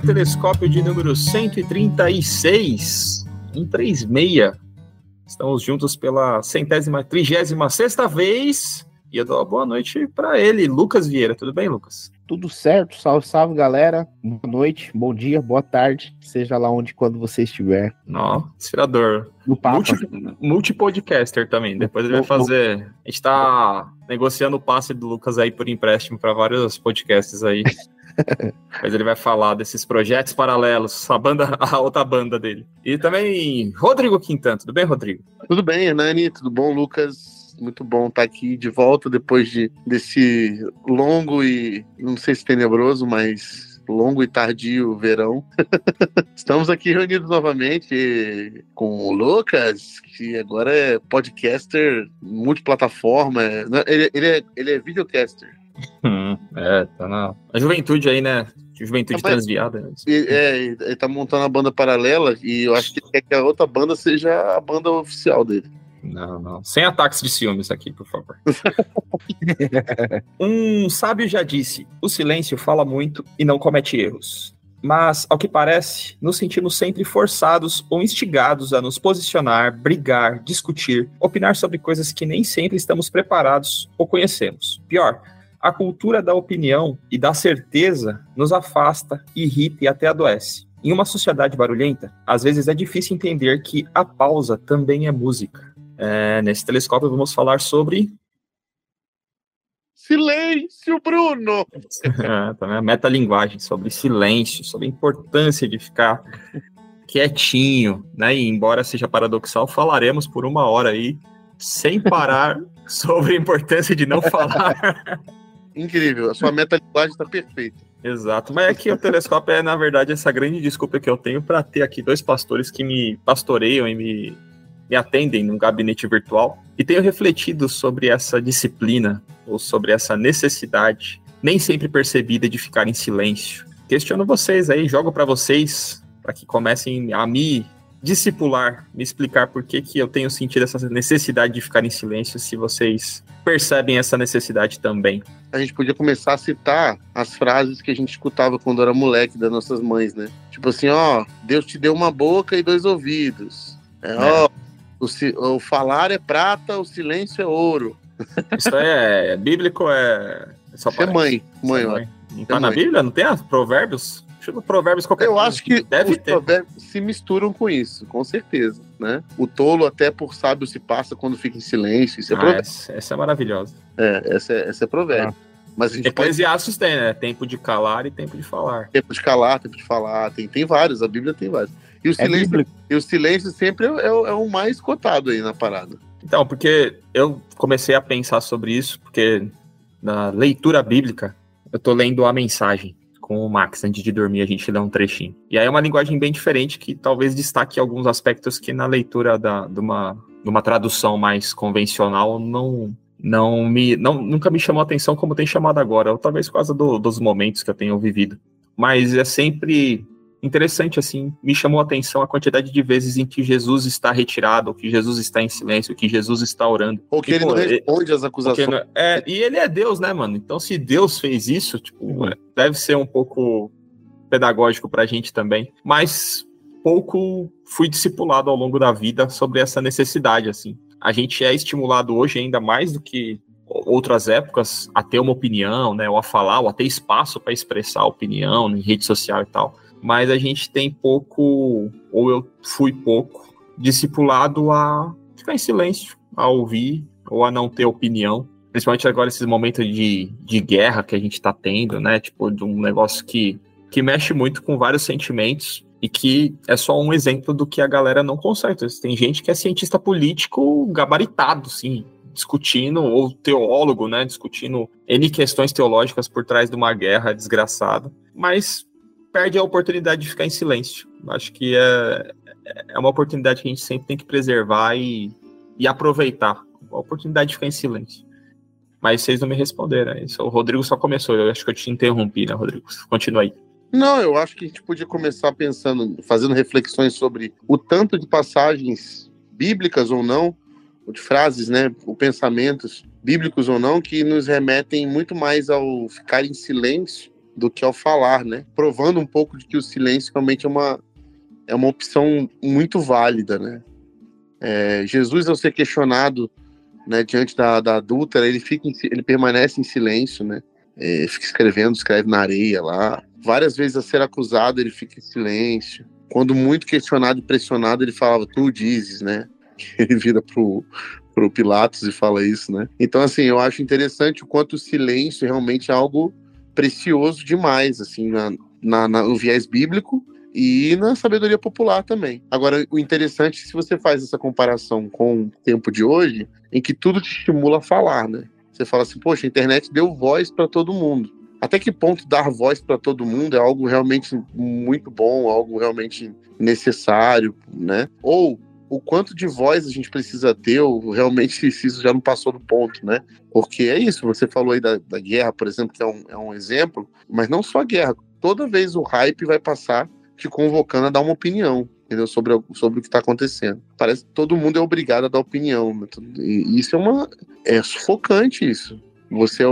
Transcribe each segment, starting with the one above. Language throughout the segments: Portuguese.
telescópio de número 136, 136. Estamos juntos pela centésima, trigésima sexta vez. E eu dou uma boa noite para ele, Lucas Vieira. Tudo bem, Lucas? Tudo certo, salve, salve galera. Boa noite, bom dia, boa tarde, seja lá onde quando você estiver. Ó, inspirador. No papo. Multi, multipodcaster também. Depois ele vai fazer. A gente tá negociando o passe do Lucas aí por empréstimo para vários podcasts aí. Mas ele vai falar desses projetos paralelos, a banda, a outra banda dele. E também Rodrigo Quintan. Tudo bem, Rodrigo? Tudo bem, Hernani? Tudo bom, Lucas? Muito bom estar aqui de volta depois de, desse longo e não sei se tenebroso, mas longo e tardio verão. Estamos aqui reunidos novamente com o Lucas, que agora é podcaster multiplataforma. Ele, ele, é, ele é videocaster. Hum, é, tá na a juventude aí, né? Juventude transviada. Né? É, ele tá montando a banda paralela e eu acho que ele quer que a outra banda seja a banda oficial dele. Não, não. Sem ataques de ciúmes aqui, por favor. um sábio já disse: o silêncio fala muito e não comete erros. Mas, ao que parece, nos sentimos sempre forçados ou instigados a nos posicionar, brigar, discutir, opinar sobre coisas que nem sempre estamos preparados ou conhecemos. Pior, a cultura da opinião e da certeza nos afasta, irrita e até adoece. Em uma sociedade barulhenta, às vezes é difícil entender que a pausa também é música. É, nesse telescópio vamos falar sobre. Silêncio, Bruno! é, também a metalinguagem, sobre silêncio, sobre a importância de ficar quietinho, né? E embora seja paradoxal, falaremos por uma hora aí, sem parar, sobre a importância de não falar. Incrível, a sua metalinguagem está perfeita. Exato, mas é o telescópio é, na verdade, essa grande desculpa que eu tenho para ter aqui dois pastores que me pastoreiam e me me atendem num gabinete virtual e tenho refletido sobre essa disciplina ou sobre essa necessidade nem sempre percebida de ficar em silêncio. Questiono vocês aí, jogo para vocês para que comecem a me discipular, me explicar por que, que eu tenho sentido essa necessidade de ficar em silêncio, se vocês percebem essa necessidade também. A gente podia começar a citar as frases que a gente escutava quando era moleque das nossas mães, né? Tipo assim, ó, Deus te deu uma boca e dois ouvidos. É, ó, é. O, o falar é prata, o silêncio é ouro. Isso é, é bíblico, é. Só é mãe. Mãe, é mãe. Não tá é na mãe. Bíblia? Não tem as provérbios? Provérbios qualquer Eu coisa. acho que Deve os ter. provérbios se misturam com isso, com certeza. Né? O tolo até por sábio se passa quando fica em silêncio. Isso é ah, essa, essa, é maravilhosa. É, essa é, essa é provérbio. Ah. Mas a gente Eclesiastes pode... tem, né? Tempo de calar e tempo de falar. Tempo de calar, tempo de falar. Tem, tem vários, a Bíblia tem vários. E o, é silêncio, e o silêncio sempre é, é, é, o mais cotado aí na parada. Então, porque eu comecei a pensar sobre isso, porque na leitura bíblica, eu tô lendo a mensagem com o Max, antes de dormir a gente lê um trechinho. E aí é uma linguagem bem diferente que talvez destaque alguns aspectos que na leitura da, de, uma, de uma tradução mais convencional não, não me não, nunca me chamou a atenção como tem chamado agora, ou talvez por causa do, dos momentos que eu tenho vivido. Mas é sempre interessante, assim, me chamou a atenção a quantidade de vezes em que Jesus está retirado, ou que Jesus está em silêncio, ou que Jesus está orando. Ou que e, ele pô, não responde às acusações. Não, é, e ele é Deus, né, mano? Então, se Deus fez isso, tipo, uhum. deve ser um pouco pedagógico pra gente também. Mas pouco fui discipulado ao longo da vida sobre essa necessidade, assim. A gente é estimulado hoje ainda mais do que outras épocas a ter uma opinião, né, ou a falar, ou a ter espaço para expressar a opinião em rede social e tal mas a gente tem pouco, ou eu fui pouco, discipulado a ficar em silêncio, a ouvir ou a não ter opinião. Principalmente agora, esses momentos de, de guerra que a gente está tendo, né? Tipo, de um negócio que, que mexe muito com vários sentimentos e que é só um exemplo do que a galera não consegue. Tem gente que é cientista político gabaritado, sim, discutindo, ou teólogo, né? Discutindo N questões teológicas por trás de uma guerra desgraçada. Mas perde a oportunidade de ficar em silêncio. Acho que é, é uma oportunidade que a gente sempre tem que preservar e, e aproveitar. A oportunidade de ficar em silêncio. Mas vocês não me responderam. Isso. O Rodrigo só começou. Eu acho que eu te interrompi, né, Rodrigo? Continua aí. Não, eu acho que a gente podia começar pensando, fazendo reflexões sobre o tanto de passagens bíblicas ou não, ou de frases, né, ou pensamentos bíblicos ou não, que nos remetem muito mais ao ficar em silêncio do que ao falar, né? Provando um pouco de que o silêncio realmente é uma, é uma opção muito válida, né? É, Jesus, ao ser questionado né, diante da, da adúltera, ele, fica em, ele permanece em silêncio, né? É, fica escrevendo, escreve na areia lá. Várias vezes a ser acusado, ele fica em silêncio. Quando muito questionado e pressionado, ele falava, tu dizes, né? Ele vira pro, pro Pilatos e fala isso, né? Então, assim, eu acho interessante o quanto o silêncio realmente é algo precioso demais, assim, na, na, na, no viés bíblico e na sabedoria popular também. Agora, o interessante é se você faz essa comparação com o tempo de hoje, em que tudo te estimula a falar, né? Você fala assim, poxa, a internet deu voz para todo mundo. Até que ponto dar voz para todo mundo é algo realmente muito bom, algo realmente necessário, né? Ou o quanto de voz a gente precisa ter, ou realmente isso já não passou do ponto, né? Porque é isso, você falou aí da, da guerra, por exemplo, que é um, é um exemplo, mas não só a guerra, toda vez o hype vai passar te convocando a dar uma opinião, entendeu? Sobre, sobre o que está acontecendo. Parece que todo mundo é obrigado a dar opinião, né? e isso é uma... é sufocante isso, você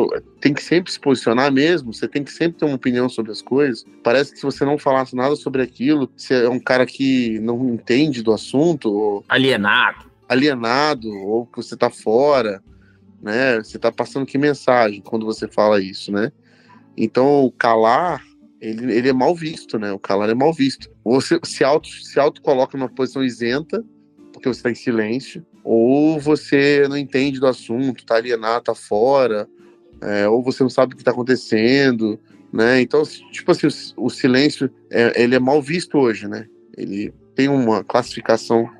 tem que sempre se posicionar mesmo, você tem que sempre ter uma opinião sobre as coisas. Parece que se você não falasse nada sobre aquilo, você é um cara que não entende do assunto. Ou alienado. Alienado, ou que você tá fora, né? Você tá passando que mensagem quando você fala isso, né? Então, o calar, ele, ele é mal visto, né? O calar é mal visto. Você se auto, se auto coloca numa posição isenta, porque você está em silêncio, ou você não entende do assunto, tá alienado, tá fora, é, ou você não sabe o que está acontecendo, né? Então, tipo assim, o, silêncio, é, ele é mal visto hoje, né? Ele tem uma classificação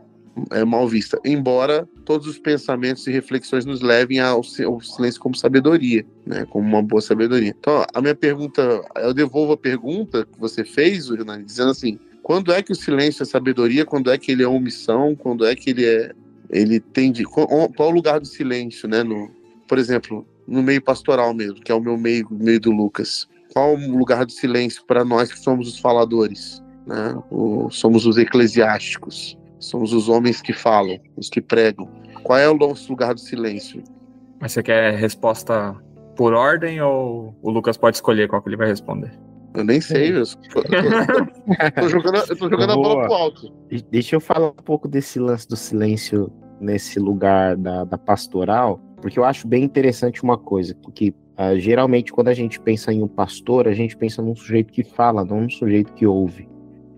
é, mal vista, embora todos os pensamentos e reflexões nos levem ao, silêncio como sabedoria, né? Como uma boa sabedoria. Então, a minha pergunta, eu devolvo a pergunta que você fez, Renan, dizendo assim: quando é que o silêncio é sabedoria? Quando é que ele é omissão? Quando é que ele é. Ele tem de. Qual é o lugar do silêncio, né? No, por exemplo, no meio pastoral mesmo, que é o meu meio, meio do Lucas. Qual o lugar do silêncio para nós que somos os faladores? Né? O, somos os eclesiásticos. Somos os homens que falam, os que pregam. Qual é o nosso lugar do silêncio? Mas você quer resposta por ordem ou o Lucas pode escolher qual que ele vai responder? Eu nem sei, eu tô, jogando, eu tô jogando a bola pro alto. Deixa eu falar um pouco desse lance do silêncio nesse lugar da, da pastoral, porque eu acho bem interessante uma coisa, porque uh, geralmente quando a gente pensa em um pastor, a gente pensa num sujeito que fala, não num sujeito que ouve.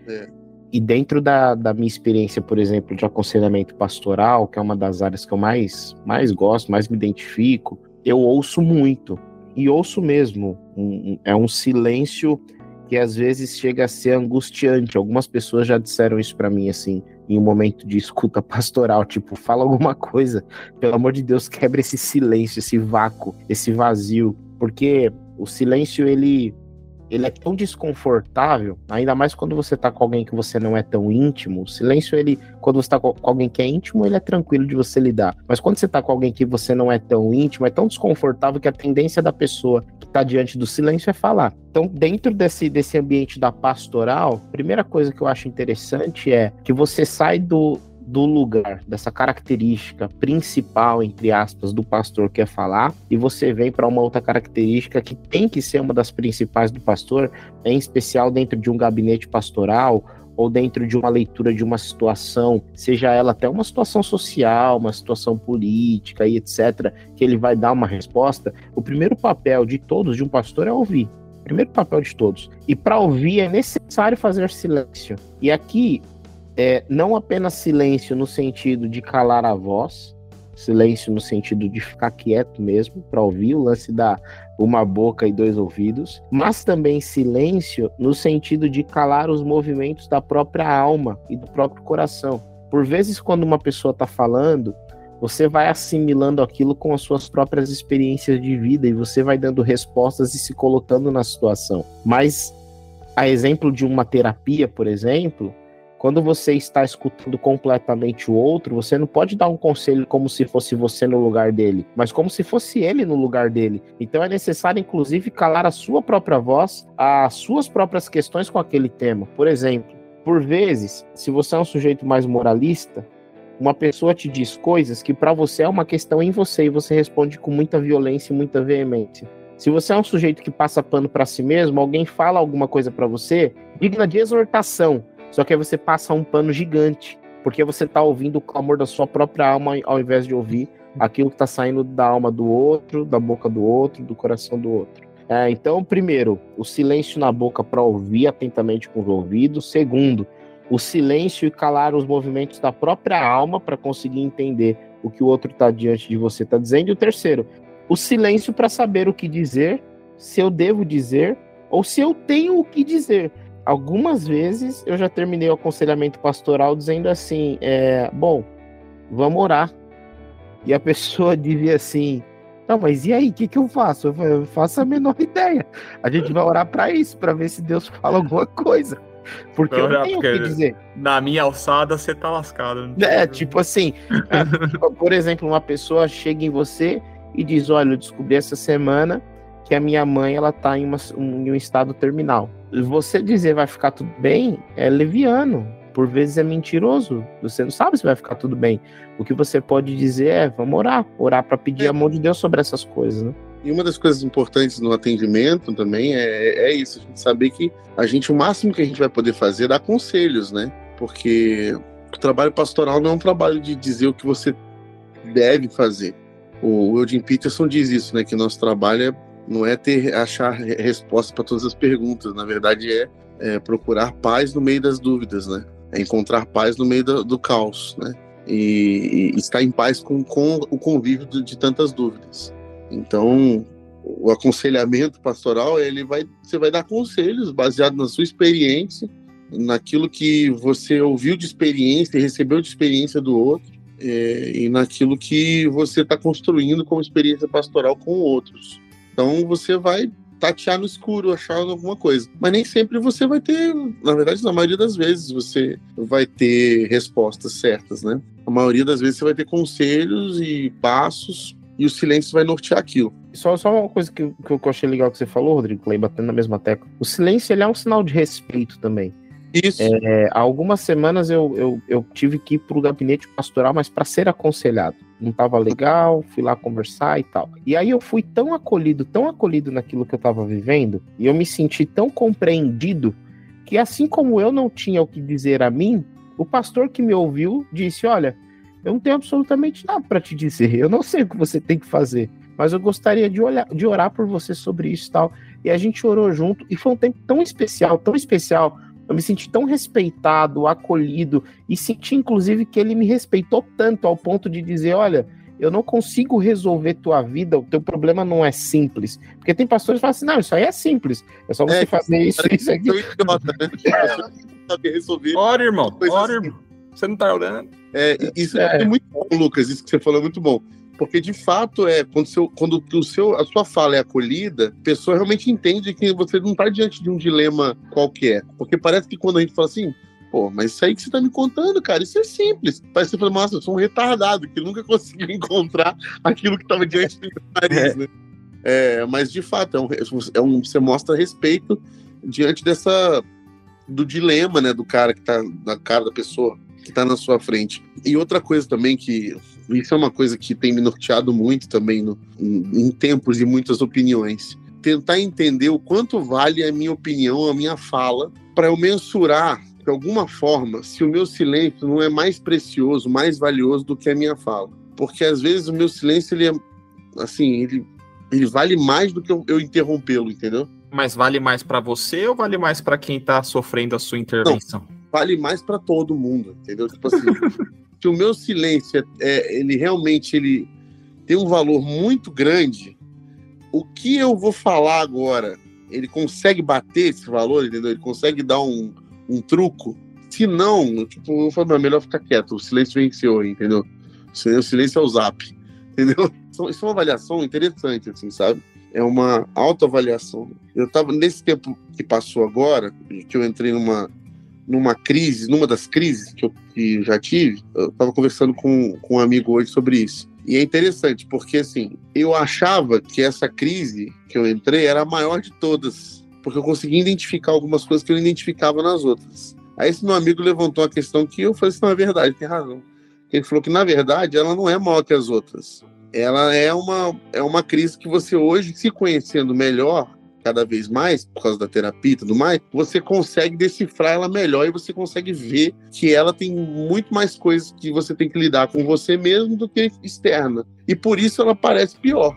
É. E dentro da, da minha experiência, por exemplo, de aconselhamento pastoral, que é uma das áreas que eu mais, mais gosto, mais me identifico, eu ouço muito e ouço mesmo. Um, um, é um silêncio que às vezes chega a ser angustiante. Algumas pessoas já disseram isso para mim, assim, em um momento de escuta pastoral, tipo, fala alguma coisa, pelo amor de Deus, quebra esse silêncio, esse vácuo, esse vazio, porque o silêncio ele ele é tão desconfortável, ainda mais quando você tá com alguém que você não é tão íntimo. O silêncio, ele, quando você tá com alguém que é íntimo, ele é tranquilo de você lidar. Mas quando você tá com alguém que você não é tão íntimo, é tão desconfortável que a tendência da pessoa que tá diante do silêncio é falar. Então, dentro desse, desse ambiente da pastoral, primeira coisa que eu acho interessante é que você sai do, do lugar, dessa característica principal, entre aspas, do pastor quer falar, e você vem para uma outra característica que tem que ser uma das principais do pastor, em especial dentro de um gabinete pastoral ou dentro de uma leitura de uma situação, seja ela até uma situação social, uma situação política e etc., que ele vai dar uma resposta, o primeiro papel de todos, de um pastor, é ouvir. Primeiro papel de todos. E para ouvir é necessário fazer silêncio. E aqui é, não apenas silêncio no sentido de calar a voz, silêncio no sentido de ficar quieto mesmo para ouvir o lance da uma boca e dois ouvidos, mas também silêncio no sentido de calar os movimentos da própria alma e do próprio coração. Por vezes, quando uma pessoa está falando, você vai assimilando aquilo com as suas próprias experiências de vida e você vai dando respostas e se colocando na situação. Mas, a exemplo de uma terapia, por exemplo, quando você está escutando completamente o outro, você não pode dar um conselho como se fosse você no lugar dele, mas como se fosse ele no lugar dele. Então é necessário, inclusive, calar a sua própria voz, as suas próprias questões com aquele tema. Por exemplo, por vezes, se você é um sujeito mais moralista, uma pessoa te diz coisas que para você é uma questão em você e você responde com muita violência e muita veemência. Se você é um sujeito que passa pano para si mesmo, alguém fala alguma coisa para você, digna de exortação, só que aí você passa um pano gigante, porque você tá ouvindo o clamor da sua própria alma ao invés de ouvir aquilo que tá saindo da alma do outro, da boca do outro, do coração do outro. É, então, primeiro, o silêncio na boca para ouvir atentamente com os ouvidos. Segundo, o silêncio e calar os movimentos da própria alma para conseguir entender o que o outro está diante de você está dizendo. E o terceiro, o silêncio para saber o que dizer, se eu devo dizer ou se eu tenho o que dizer. Algumas vezes eu já terminei o aconselhamento pastoral dizendo assim: é, bom, vamos orar. E a pessoa dizia assim: não, mas e aí, o que, que eu faço? Eu, faço a menor ideia. A gente vai orar para isso, para ver se Deus fala alguma coisa. Porque eu, não tenho o que dizer. Na minha alçada, você tá lascado. É, tipo assim, é, por exemplo, uma pessoa chega em você e diz: Olha, eu descobri essa semana que a minha mãe ela tá em, uma, em um estado terminal. Você dizer vai ficar tudo bem é leviano, por vezes é mentiroso. Você não sabe se vai ficar tudo bem. O que você pode dizer é: vamos orar, orar para pedir é. a mão de Deus sobre essas coisas, né? E uma das coisas importantes no atendimento também é, é isso, a gente saber que a gente, o máximo que a gente vai poder fazer é dar conselhos, né? Porque o trabalho pastoral não é um trabalho de dizer o que você deve fazer. O Eugene Peterson diz isso, né? Que nosso trabalho é, não é ter achar resposta para todas as perguntas, na verdade é, é, procurar paz no meio das dúvidas, né? É encontrar paz no meio do, do caos, né? E, e, estar em paz com, com o convívio de, de tantas dúvidas. Então, o aconselhamento pastoral, ele vai, você vai dar conselhos baseado na sua experiência, naquilo que você ouviu de experiência e recebeu de experiência do outro, é, e naquilo que você está construindo como experiência pastoral com outros. Então você vai tatear no escuro, achar alguma coisa. Mas nem sempre você vai ter, na verdade, na maioria das vezes, você vai ter respostas certas, né? A maioria das vezes você vai ter conselhos e passos e o silêncio vai nortear aquilo. Só, só uma coisa que, que eu achei legal que você falou, Rodrigo, aí batendo na mesma tecla. O silêncio ele é um sinal de respeito também. Isso. É, há algumas semanas eu, eu, eu tive que ir para o gabinete pastoral, mas para ser aconselhado. Não estava legal, fui lá conversar e tal. E aí eu fui tão acolhido, tão acolhido naquilo que eu estava vivendo, e eu me senti tão compreendido, que assim como eu não tinha o que dizer a mim, o pastor que me ouviu disse: Olha, eu não tenho absolutamente nada para te dizer, eu não sei o que você tem que fazer, mas eu gostaria de, olhar, de orar por você sobre isso e tal. E a gente orou junto, e foi um tempo tão especial, tão especial eu me senti tão respeitado, acolhido e senti inclusive que ele me respeitou tanto ao ponto de dizer, olha, eu não consigo resolver tua vida, o teu problema não é simples. Porque tem pastores que falam assim, não, isso aí é simples, é só você é, fazer isso, isso aqui. Ora, irmão, ora, irmão. Você não tá orando? É, isso é. é muito bom, Lucas, isso que você falou é muito bom porque de fato é quando, seu, quando o seu, a sua fala é acolhida, a pessoa realmente entende que você não está diante de um dilema qualquer. Porque parece que quando a gente fala assim, pô, mas isso aí que você está me contando, cara, isso é simples. Parece que você fala, nossa, eu sou um retardado que nunca conseguiu encontrar aquilo que estava diante do meu nariz, é. né? É, mas de fato, é um, é um, você mostra respeito diante dessa do dilema, né, do cara que está na cara da pessoa que está na sua frente. E outra coisa também que isso é uma coisa que tem me norteado muito também no, em, em tempos e muitas opiniões. Tentar entender o quanto vale a minha opinião, a minha fala, para eu mensurar de alguma forma se o meu silêncio não é mais precioso, mais valioso do que a minha fala. Porque às vezes o meu silêncio ele é assim, ele, ele vale mais do que eu, eu interrompê-lo, entendeu? Mas vale mais para você ou vale mais para quem está sofrendo a sua intervenção? Não, vale mais para todo mundo, entendeu? Tipo assim, que o meu silêncio é, é, ele realmente ele tem um valor muito grande, o que eu vou falar agora, ele consegue bater esse valor, entendeu? Ele consegue dar um, um truco? Se não, tipo, eu falo, melhor ficar quieto, o silêncio venceu, entendeu? O silêncio é o zap, entendeu? Isso é uma avaliação interessante, assim, sabe? É uma autoavaliação. Eu tava, nesse tempo que passou agora, que eu entrei numa, numa crise, numa das crises que eu, que já tive, eu estava conversando com, com um amigo hoje sobre isso. E é interessante, porque assim, eu achava que essa crise que eu entrei era a maior de todas, porque eu conseguia identificar algumas coisas que eu não identificava nas outras. Aí esse meu amigo levantou a questão que eu falei assim, não é verdade, tem razão. Ele falou que, na verdade, ela não é maior que as outras. ela é uma, é uma crise que você hoje, se conhecendo melhor, cada vez mais, por causa da terapia e tudo mais, você consegue decifrar ela melhor e você consegue ver que ela tem muito mais coisas que você tem que lidar com você mesmo do que externa. E por isso ela parece pior.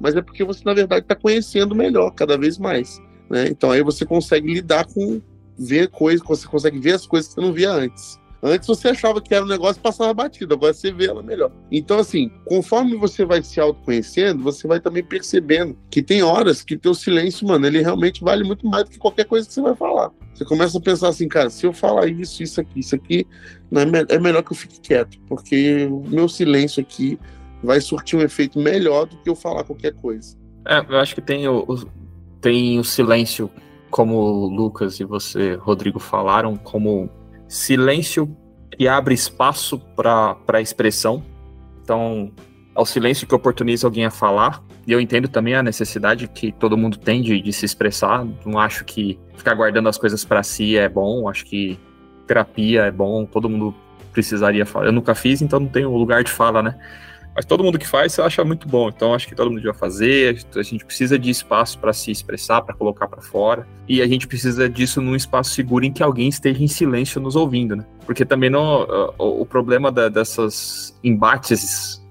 Mas é porque você, na verdade, está conhecendo melhor cada vez mais. Né? Então aí você consegue lidar com ver coisas, você consegue ver as coisas que você não via antes. Antes você achava que era um negócio e passava batido, agora você vê ela melhor. Então, assim, conforme você vai se autoconhecendo, você vai também percebendo que tem horas que teu silêncio, mano, ele realmente vale muito mais do que qualquer coisa que você vai falar. Você começa a pensar assim, cara, se eu falar isso, isso aqui, isso aqui, é, é melhor que eu fique quieto, porque o meu silêncio aqui vai surtir um efeito melhor do que eu falar qualquer coisa. É, eu acho que tem o, o tem o silêncio, como o Lucas e você, Rodrigo, falaram, como silêncio que abre espaço para a expressão. Então, é o silêncio que oportuniza alguém a falar. E eu entendo também a necessidade que todo mundo tem de, de se expressar. Não acho que ficar guardando as coisas para si é bom. Acho que terapia é bom. Todo mundo precisaria falar. Eu nunca fiz, então não tenho lugar de fala, né? Mas todo mundo que faz acha muito bom, então acho que todo mundo devia fazer. A gente precisa de espaço para se expressar, para colocar para fora, e a gente precisa disso num espaço seguro em que alguém esteja em silêncio nos ouvindo, né? Porque também não, o, o problema da, dessas embates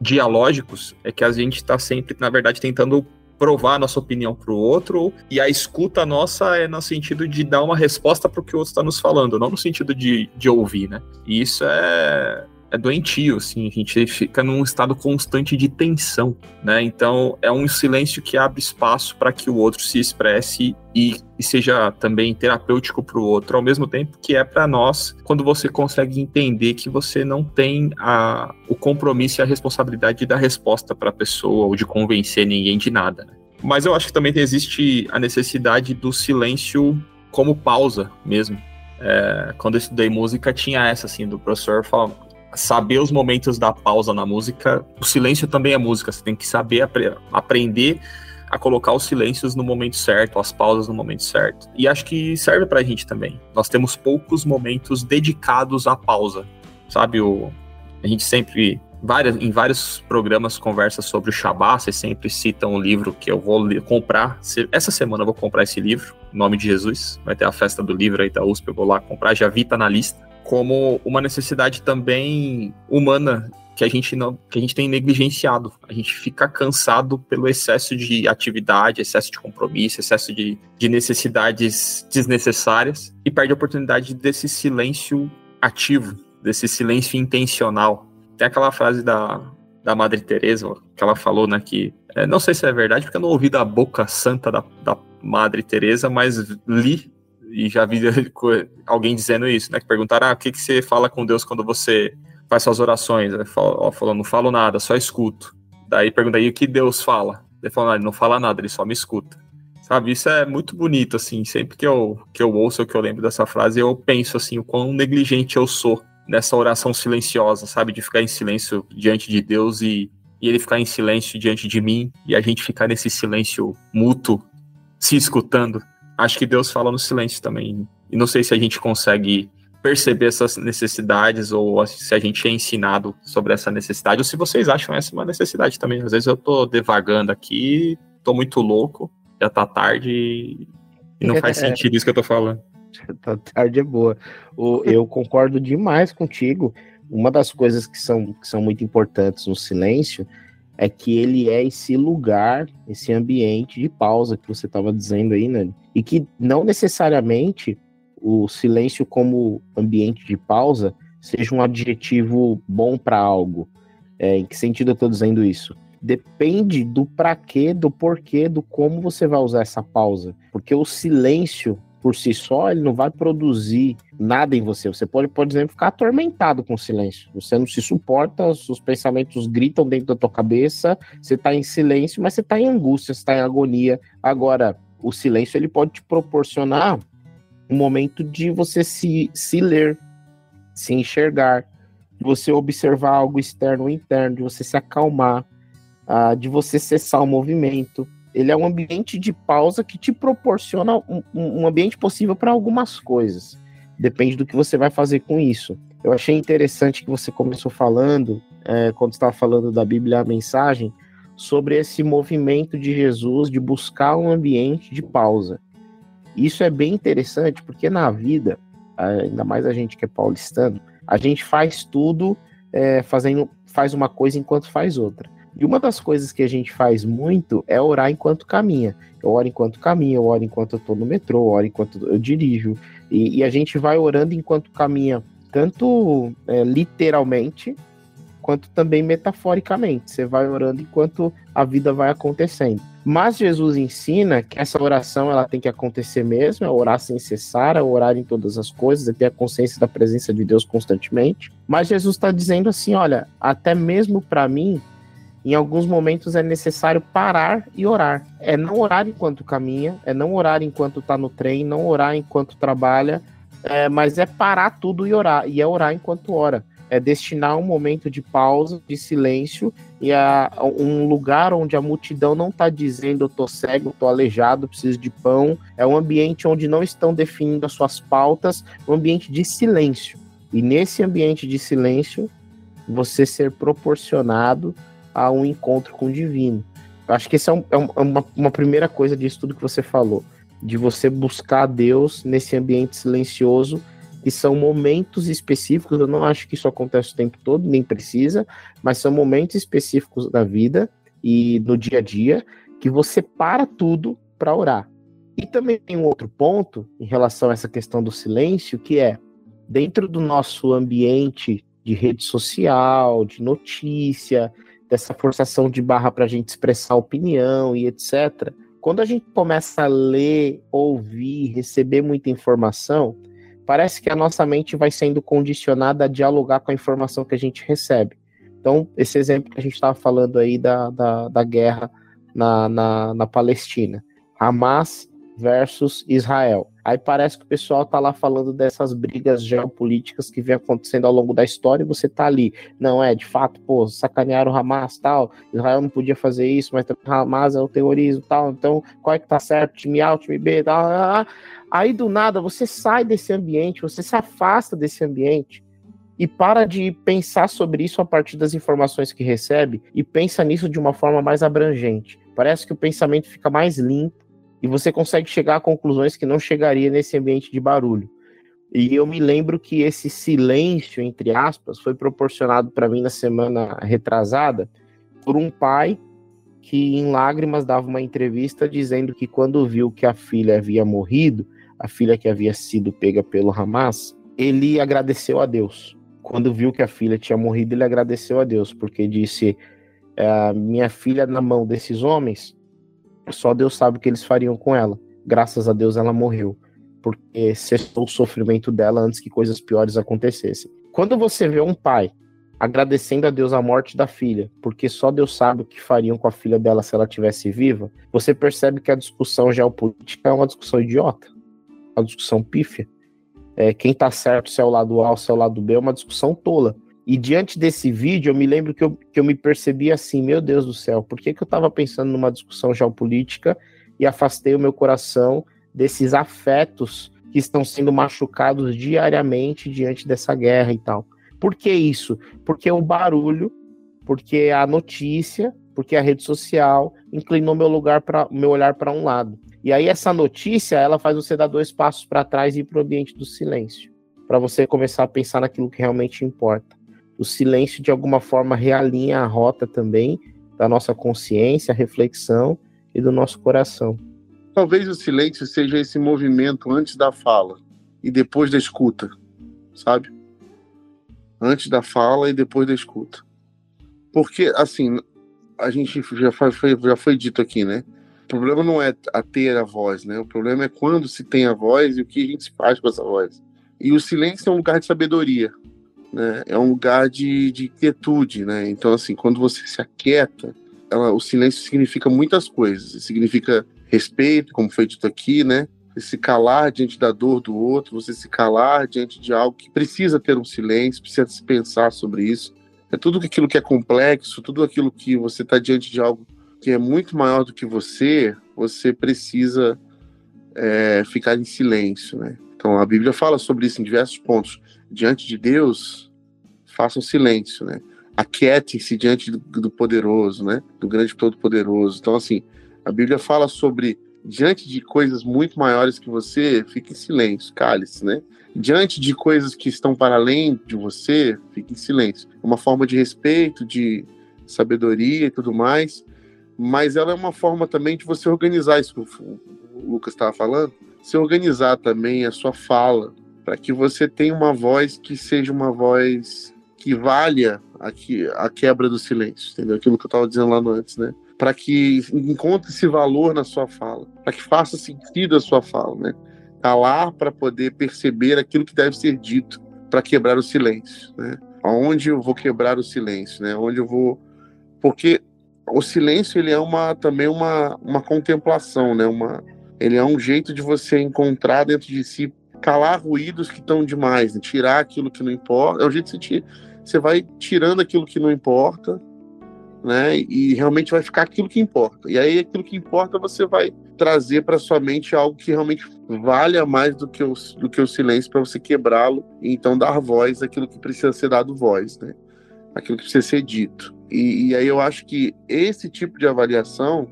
dialógicos é que a gente está sempre, na verdade, tentando provar nossa opinião para o outro, e a escuta nossa é no sentido de dar uma resposta para o que o outro está nos falando, não no sentido de, de ouvir, né? E isso é, é doentio, assim, a gente fica num estado constante de tensão, né? Então é um silêncio que abre espaço para que o outro se expresse e, e seja também terapêutico para o outro, ao mesmo tempo que é para nós quando você consegue entender que você não tem a, o compromisso e a responsabilidade de dar resposta para a pessoa ou de convencer ninguém de nada. Né? Mas eu acho que também existe a necessidade do silêncio como pausa mesmo. É, quando eu estudei música, tinha essa, assim, do professor falando, saber os momentos da pausa na música. O silêncio também é música, você tem que saber apre aprender a colocar os silêncios no momento certo, as pausas no momento certo. E acho que serve pra gente também. Nós temos poucos momentos dedicados à pausa. Sabe, o, a gente sempre várias, em vários programas conversa sobre o Shabbat, vocês sempre citam um livro que eu vou comprar. Essa semana eu vou comprar esse livro, nome de Jesus. Vai ter a festa do livro aí da USP, eu vou lá comprar, já vi, tá na lista como uma necessidade também humana que a gente não que a gente tem negligenciado. A gente fica cansado pelo excesso de atividade, excesso de compromisso, excesso de, de necessidades desnecessárias e perde a oportunidade desse silêncio ativo, desse silêncio intencional. Tem aquela frase da, da Madre Teresa que ela falou, né, que é, não sei se é verdade, porque eu não ouvi da boca santa da, da Madre Teresa, mas li e já vi alguém dizendo isso, né? Que perguntaram, ah, o que, que você fala com Deus quando você faz suas orações? Ele falou, não falo nada, só escuto. Daí pergunta o que Deus fala. Ele falou, ah, ele não fala nada, ele só me escuta. Sabe, isso é muito bonito, assim, sempre que eu, que eu ouço ou que eu lembro dessa frase, eu penso, assim, o quão negligente eu sou nessa oração silenciosa, sabe, de ficar em silêncio diante de Deus e, e ele ficar em silêncio diante de mim e a gente ficar nesse silêncio mútuo, se escutando acho que Deus fala no silêncio também. E não sei se a gente consegue perceber essas necessidades ou se a gente é ensinado sobre essa necessidade ou se vocês acham essa uma necessidade também. Às vezes eu tô devagando aqui, tô muito louco, já tá tarde e não faz sentido isso que eu tô falando. Tá tarde é boa. Eu concordo demais contigo. Uma das coisas que são, que são muito importantes no silêncio é que ele é esse lugar, esse ambiente de pausa que você estava dizendo aí, né? E que não necessariamente o silêncio como ambiente de pausa seja um adjetivo bom para algo. É, em que sentido eu estou dizendo isso? Depende do para quê, do porquê, do como você vai usar essa pausa. Porque o silêncio por si só, ele não vai produzir nada em você. Você pode, por exemplo, ficar atormentado com o silêncio. Você não se suporta, os pensamentos gritam dentro da tua cabeça, você está em silêncio, mas você está em angústia, você está em agonia. Agora, o silêncio ele pode te proporcionar um momento de você se, se ler, se enxergar, de você observar algo externo ou interno, de você se acalmar, uh, de você cessar o movimento ele é um ambiente de pausa que te proporciona um, um ambiente possível para algumas coisas. Depende do que você vai fazer com isso. Eu achei interessante que você começou falando é, quando estava falando da Bíblia, a mensagem, sobre esse movimento de Jesus de buscar um ambiente de pausa. Isso é bem interessante, porque na vida, ainda mais a gente que é paulistano, a gente faz tudo é, fazendo, faz uma coisa enquanto faz outra. E uma das coisas que a gente faz muito é orar enquanto caminha. Eu oro enquanto caminho, eu oro enquanto eu tô no metrô, eu oro enquanto eu dirijo. E, e a gente vai orando enquanto caminha, tanto é, literalmente, quanto também metaforicamente. Você vai orando enquanto a vida vai acontecendo. Mas Jesus ensina que essa oração ela tem que acontecer mesmo, é orar sem cessar, é orar em todas as coisas, é ter a consciência da presença de Deus constantemente. Mas Jesus está dizendo assim: olha, até mesmo para mim, em alguns momentos é necessário parar e orar. É não orar enquanto caminha, é não orar enquanto está no trem, não orar enquanto trabalha, é, mas é parar tudo e orar. E é orar enquanto ora. É destinar um momento de pausa, de silêncio e a, um lugar onde a multidão não está dizendo eu tô cego, tô aleijado, preciso de pão. É um ambiente onde não estão definindo as suas pautas, um ambiente de silêncio. E nesse ambiente de silêncio, você ser proporcionado a um encontro com o divino. Eu acho que essa é, um, é uma, uma primeira coisa disso tudo que você falou, de você buscar Deus nesse ambiente silencioso, que são momentos específicos. Eu não acho que isso acontece o tempo todo, nem precisa, mas são momentos específicos da vida e no dia a dia que você para tudo para orar. E também tem um outro ponto em relação a essa questão do silêncio, que é dentro do nosso ambiente de rede social, de notícia, dessa forçação de barra para a gente expressar opinião e etc. Quando a gente começa a ler, ouvir, receber muita informação, parece que a nossa mente vai sendo condicionada a dialogar com a informação que a gente recebe. Então, esse exemplo que a gente estava falando aí da, da, da guerra na, na, na Palestina. Hamas versus Israel. Aí parece que o pessoal tá lá falando dessas brigas geopolíticas que vem acontecendo ao longo da história e você tá ali. Não é, de fato, pô, sacanearam o Hamas tal, Israel não podia fazer isso, mas Hamas é o terrorismo tal, então qual é que tá certo, time A, time B, tal, tal, tal. Aí do nada você sai desse ambiente, você se afasta desse ambiente e para de pensar sobre isso a partir das informações que recebe e pensa nisso de uma forma mais abrangente. Parece que o pensamento fica mais limpo e você consegue chegar a conclusões que não chegaria nesse ambiente de barulho. E eu me lembro que esse silêncio, entre aspas, foi proporcionado para mim na semana retrasada por um pai que, em lágrimas, dava uma entrevista dizendo que quando viu que a filha havia morrido, a filha que havia sido pega pelo Hamas, ele agradeceu a Deus. Quando viu que a filha tinha morrido, ele agradeceu a Deus, porque disse: é, Minha filha na mão desses homens só Deus sabe o que eles fariam com ela. Graças a Deus ela morreu, porque cessou o sofrimento dela antes que coisas piores acontecessem. Quando você vê um pai agradecendo a Deus a morte da filha, porque só Deus sabe o que fariam com a filha dela se ela tivesse viva, você percebe que a discussão geopolítica é uma discussão idiota, uma discussão pífia. É, quem tá certo, se é o lado A ou se é o lado B, é uma discussão tola. E diante desse vídeo, eu me lembro que eu, que eu me percebi assim: meu Deus do céu, por que, que eu estava pensando numa discussão geopolítica e afastei o meu coração desses afetos que estão sendo machucados diariamente diante dessa guerra e tal? Por que isso? Porque o barulho, porque a notícia, porque a rede social inclinou meu lugar para meu olhar para um lado. E aí essa notícia, ela faz você dar dois passos para trás e ir para o ambiente do silêncio, para você começar a pensar naquilo que realmente importa o silêncio de alguma forma realinha a rota também da nossa consciência, reflexão e do nosso coração. Talvez o silêncio seja esse movimento antes da fala e depois da escuta, sabe? Antes da fala e depois da escuta. Porque, assim, a gente já foi, já foi dito aqui, né? O problema não é a ter a voz, né? O problema é quando se tem a voz e o que a gente faz com essa voz. E o silêncio é um lugar de sabedoria né? É um lugar de, de quietude, né? Então, assim, quando você se aquieta, ela, o silêncio significa muitas coisas. Significa respeito, como foi dito aqui, né? Se calar diante da dor do outro, você se calar diante de algo que precisa ter um silêncio, precisa se pensar sobre isso. É tudo aquilo que é complexo, tudo aquilo que você está diante de algo que é muito maior do que você, você precisa é, ficar em silêncio, né? Então a Bíblia fala sobre isso em diversos pontos diante de Deus, façam silêncio, né? aquietem-se diante do, do poderoso, né? Do grande todo-poderoso. Então, assim, a Bíblia fala sobre diante de coisas muito maiores que você, fique em silêncio, cale-se, né? Diante de coisas que estão para além de você, fique em silêncio. Uma forma de respeito, de sabedoria e tudo mais, mas ela é uma forma também de você organizar isso que o Lucas estava falando, se organizar também a sua fala, para que você tenha uma voz que seja uma voz que valha a, que, a quebra do silêncio, entendeu? Aquilo que eu estava dizendo lá antes, né? Para que encontre esse valor na sua fala, para que faça sentido a sua fala, né? Calar para poder perceber aquilo que deve ser dito, para quebrar o silêncio, né? Aonde eu vou quebrar o silêncio, né? Onde eu vou porque o silêncio ele é uma também uma, uma contemplação, né? Uma ele é um jeito de você encontrar dentro de si calar ruídos que estão demais, né? tirar aquilo que não importa. É o jeito de você tira, você vai tirando aquilo que não importa, né? E realmente vai ficar aquilo que importa. E aí aquilo que importa você vai trazer para sua mente algo que realmente valha mais do que o, do que o silêncio para você quebrá-lo e então dar voz àquilo que precisa ser dado voz, né? Aquilo que precisa ser dito. E, e aí eu acho que esse tipo de avaliação,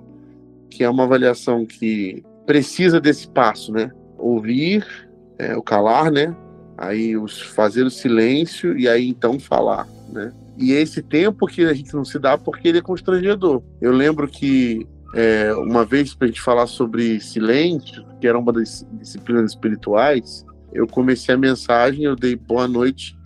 que é uma avaliação que precisa desse passo, né? Ouvir, é, o calar, né? Aí os fazer o silêncio e aí então falar, né? E esse tempo que a gente não se dá porque ele é constrangedor. Eu lembro que é, uma vez para a gente falar sobre silêncio, que era uma das disciplinas espirituais, eu comecei a mensagem, eu dei boa noite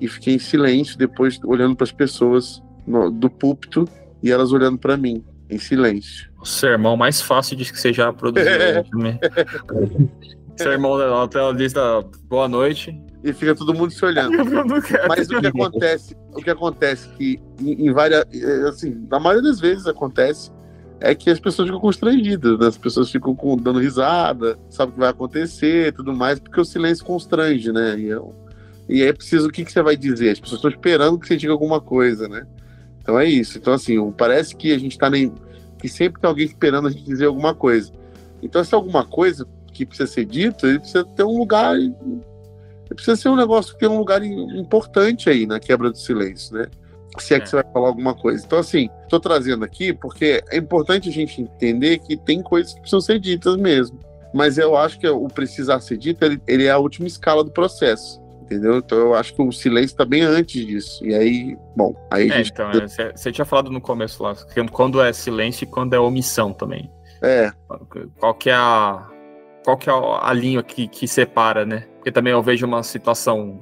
e fiquei em silêncio, depois olhando para as pessoas no, do púlpito e elas olhando para mim, em silêncio. O sermão mais fácil de que você já produziu. É. sermão da tela lista boa noite. E fica todo mundo se olhando. Mas o que acontece, o que acontece que em, em várias, assim, na maioria das vezes acontece é que as pessoas ficam constrangidas, né? as pessoas ficam com, dando risada, sabe o que vai acontecer, tudo mais, porque o silêncio constrange, né? E, eu, e aí é preciso o que, que você vai dizer. As pessoas estão esperando que você diga alguma coisa, né? Então é isso. Então, assim, parece que a gente tá nem. que sempre tem alguém esperando a gente dizer alguma coisa. Então, se é alguma coisa, que precisa ser dito, ele precisa ter um lugar. Ele precisa ser um negócio que tem um lugar importante aí na quebra do silêncio, né? Se é, é. que você vai falar alguma coisa. Então, assim, estou trazendo aqui porque é importante a gente entender que tem coisas que precisam ser ditas mesmo. Mas eu acho que o precisar ser dito, ele, ele é a última escala do processo entendeu? Então eu acho que o silêncio está bem antes disso. E aí, bom, aí é, gente... Então, você é, tinha falado no começo lá, quando é silêncio e quando é omissão também. É. Qual que é a, qual que é a linha que, que separa, né? Porque também eu vejo uma situação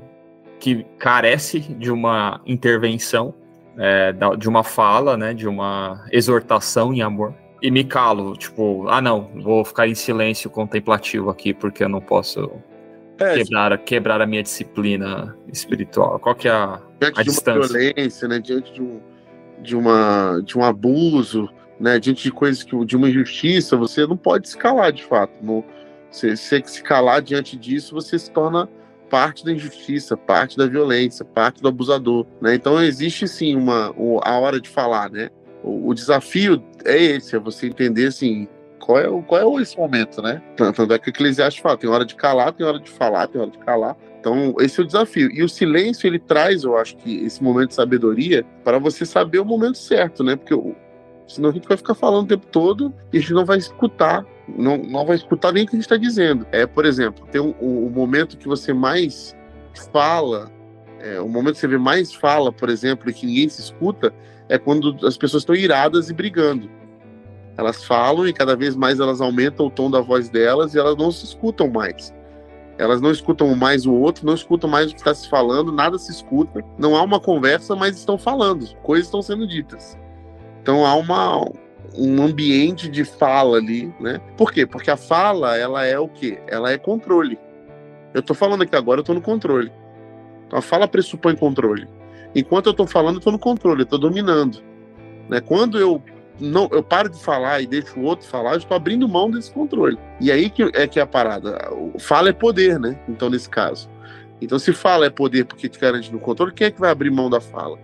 que carece de uma intervenção, é, de uma fala, né? De uma exortação em amor. E me calo, tipo, ah não, vou ficar em silêncio contemplativo aqui porque eu não posso é, quebrar, quebrar a minha disciplina espiritual. Qual que é a, diante a de distância? uma violência, né? Diante de um, de, uma, de um abuso, né? Diante de coisas que de uma injustiça, você não pode se calar de fato. Não, você, você se calar diante disso, você se torna parte da injustiça, parte da violência, parte do abusador, né? Então existe sim uma a hora de falar, né? O, o desafio é esse, é você entender assim qual é, qual é esse momento, né? Tanto é que o Eclesiastes fala, tem hora de calar, tem hora de falar, tem hora de calar. Então, esse é o desafio. E o silêncio, ele traz, eu acho que, esse momento de sabedoria para você saber o momento certo, né? Porque senão a gente vai ficar falando o tempo todo e a gente não vai escutar não, não vai escutar nem o que a gente está dizendo. É, por exemplo, tem o um, momento que você mais fala, é, o momento que você vê mais fala, por exemplo, e que ninguém se escuta, é quando as pessoas estão iradas e brigando. Elas falam e cada vez mais elas aumentam o tom da voz delas e elas não se escutam mais. Elas não escutam mais o outro, não escutam mais o que está se falando, nada se escuta. Não há uma conversa, mas estão falando, coisas estão sendo ditas. Então há uma, um ambiente de fala ali, né? Por quê? Porque a fala, ela é o quê? Ela é controle. Eu tô falando aqui agora, eu tô no controle. Então a fala pressupõe controle. Enquanto eu tô falando, eu tô no controle, eu tô dominando. Né? Quando eu não, eu paro de falar e deixo o outro falar, eu estou abrindo mão desse controle. E aí que é que é a parada. Fala é poder, né? Então, nesse caso. Então, se fala é poder porque te garante no controle, quem é que vai abrir mão da fala?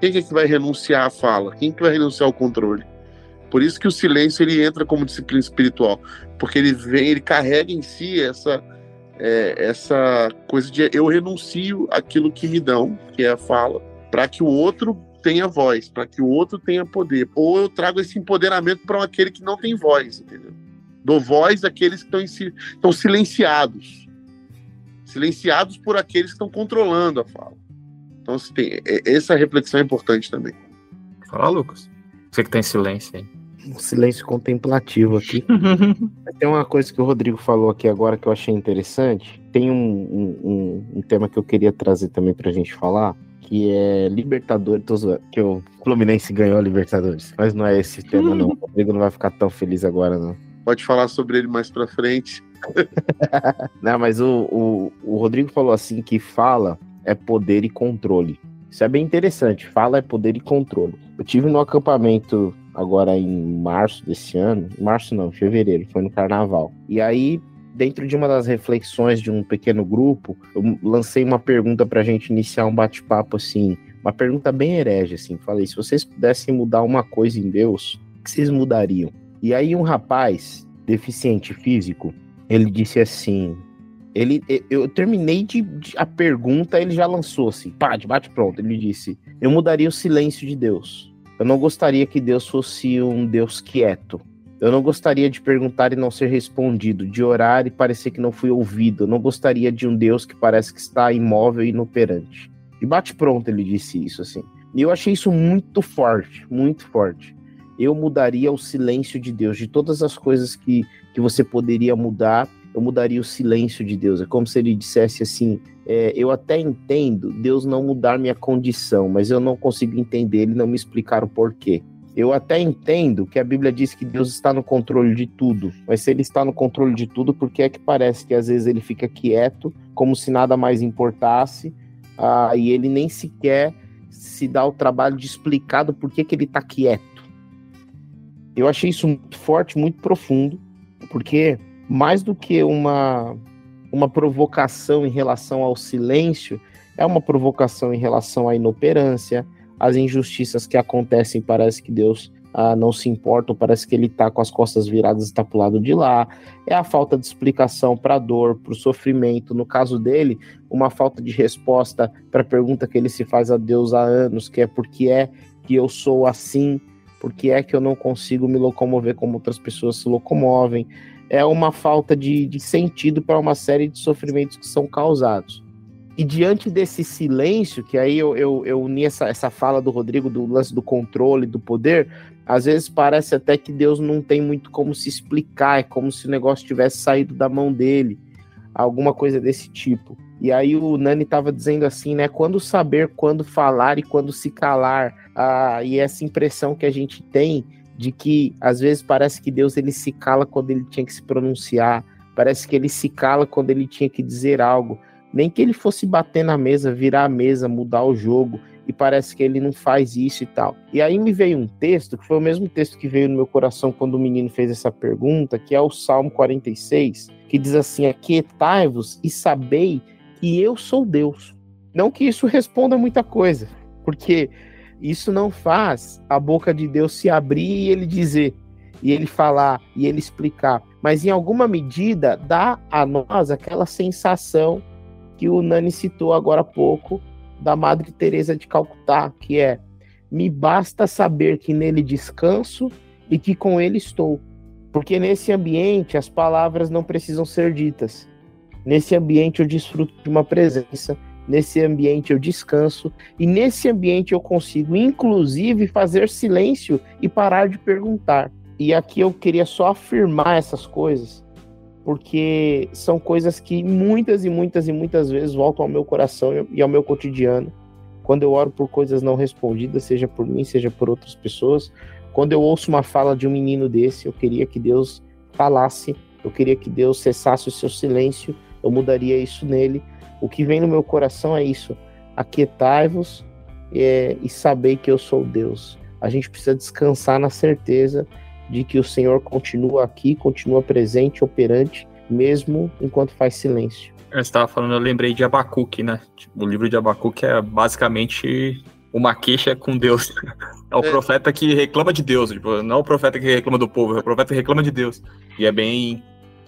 Quem é que vai renunciar à fala? Quem é que vai renunciar ao controle? Por isso que o silêncio ele entra como disciplina espiritual, porque ele vem, ele carrega em si essa é, essa coisa de eu renuncio aquilo que me dão, que é a fala, para que o outro tenha voz, para que o outro tenha poder. Ou eu trago esse empoderamento para aquele que não tem voz, entendeu? Dou voz àqueles que estão, estão silenciados. Silenciados por aqueles que estão controlando a fala. Então, assim, tem, é, essa reflexão é importante também. Fala, Lucas. Você que tem silêncio aí. Um silêncio contemplativo aqui. tem uma coisa que o Rodrigo falou aqui agora que eu achei interessante. Tem um, um, um, tema que eu queria trazer também pra gente falar, que é Libertadores, que o Fluminense ganhou a Libertadores. Mas não é esse tema, não. O Rodrigo não vai ficar tão feliz agora, não. Pode falar sobre ele mais pra frente. não, mas o, o, o Rodrigo falou assim que fala é poder e controle. Isso é bem interessante. Fala é poder e controle. Eu tive no acampamento agora em março desse ano. Março não, fevereiro, foi no carnaval. E aí, dentro de uma das reflexões de um pequeno grupo, eu lancei uma pergunta pra gente iniciar um bate-papo assim. Uma pergunta bem herege, assim. Falei, se vocês pudessem mudar uma coisa em Deus, o que vocês mudariam? E aí um rapaz, deficiente físico, ele disse assim: ele, eu terminei de, de, a pergunta, ele já lançou assim, pá, de bate pronto. Ele disse: Eu mudaria o silêncio de Deus. Eu não gostaria que Deus fosse um Deus quieto. Eu não gostaria de perguntar e não ser respondido, de orar e parecer que não fui ouvido. Eu não gostaria de um Deus que parece que está imóvel e inoperante. E bate pronto, ele disse isso assim. E eu achei isso muito forte, muito forte. Eu mudaria o silêncio de Deus, de todas as coisas que, que você poderia mudar eu mudaria o silêncio de Deus. É como se ele dissesse assim: é, eu até entendo Deus não mudar minha condição, mas eu não consigo entender ele não me explicar o porquê. Eu até entendo que a Bíblia diz que Deus está no controle de tudo, mas se ele está no controle de tudo, por que é que parece que às vezes ele fica quieto, como se nada mais importasse, ah, e ele nem sequer se dá o trabalho de explicar do porquê que ele está quieto? Eu achei isso muito forte, muito profundo, porque mais do que uma, uma provocação em relação ao silêncio, é uma provocação em relação à inoperância, às injustiças que acontecem, parece que Deus ah, não se importa, parece que ele está com as costas viradas e está para o lado de lá, é a falta de explicação para a dor, para o sofrimento, no caso dele, uma falta de resposta para a pergunta que ele se faz a Deus há anos, que é por que é que eu sou assim, por que é que eu não consigo me locomover como outras pessoas se locomovem, é uma falta de, de sentido para uma série de sofrimentos que são causados. E diante desse silêncio, que aí eu, eu, eu uni essa, essa fala do Rodrigo do lance do controle, do poder, às vezes parece até que Deus não tem muito como se explicar, é como se o negócio tivesse saído da mão dele, alguma coisa desse tipo. E aí o Nani estava dizendo assim, né? Quando saber quando falar e quando se calar, ah, e essa impressão que a gente tem de que às vezes parece que Deus ele se cala quando ele tinha que se pronunciar, parece que ele se cala quando ele tinha que dizer algo, nem que ele fosse bater na mesa, virar a mesa, mudar o jogo, e parece que ele não faz isso e tal. E aí me veio um texto, que foi o mesmo texto que veio no meu coração quando o menino fez essa pergunta, que é o Salmo 46, que diz assim: Aquietai-vos e sabei que eu sou Deus. Não que isso responda muita coisa, porque isso não faz a boca de Deus se abrir e ele dizer, e ele falar, e ele explicar. Mas em alguma medida dá a nós aquela sensação que o Nani citou agora há pouco da Madre Teresa de Calcutá, que é: me basta saber que nele descanso e que com ele estou. Porque nesse ambiente as palavras não precisam ser ditas. Nesse ambiente eu desfruto de uma presença Nesse ambiente eu descanso e nesse ambiente eu consigo, inclusive, fazer silêncio e parar de perguntar. E aqui eu queria só afirmar essas coisas, porque são coisas que muitas e muitas e muitas vezes voltam ao meu coração e ao meu cotidiano. Quando eu oro por coisas não respondidas, seja por mim, seja por outras pessoas, quando eu ouço uma fala de um menino desse, eu queria que Deus falasse, eu queria que Deus cessasse o seu silêncio, eu mudaria isso nele o que vem no meu coração é isso: aquietai-vos é, e sabei que eu sou Deus. A gente precisa descansar na certeza de que o Senhor continua aqui, continua presente, operante, mesmo enquanto faz silêncio. Eu estava falando, eu lembrei de Abacuque, né? Tipo, o livro de Abacuque é basicamente uma queixa com Deus. É o é. profeta que reclama de Deus, tipo, não é o profeta que reclama do povo, é o profeta que reclama de Deus. E é bem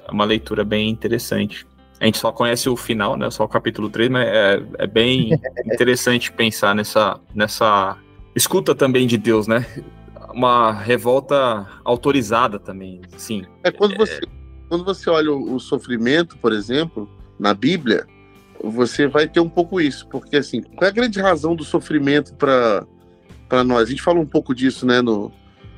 é uma leitura bem interessante. A gente só conhece o final, né? Só o capítulo 3, mas é, é bem interessante pensar nessa, nessa escuta também de Deus, né? Uma revolta autorizada também, sim. É quando você, quando você olha o, o sofrimento, por exemplo, na Bíblia, você vai ter um pouco isso, porque assim, qual é a grande razão do sofrimento para para nós? A gente fala um pouco disso, né, no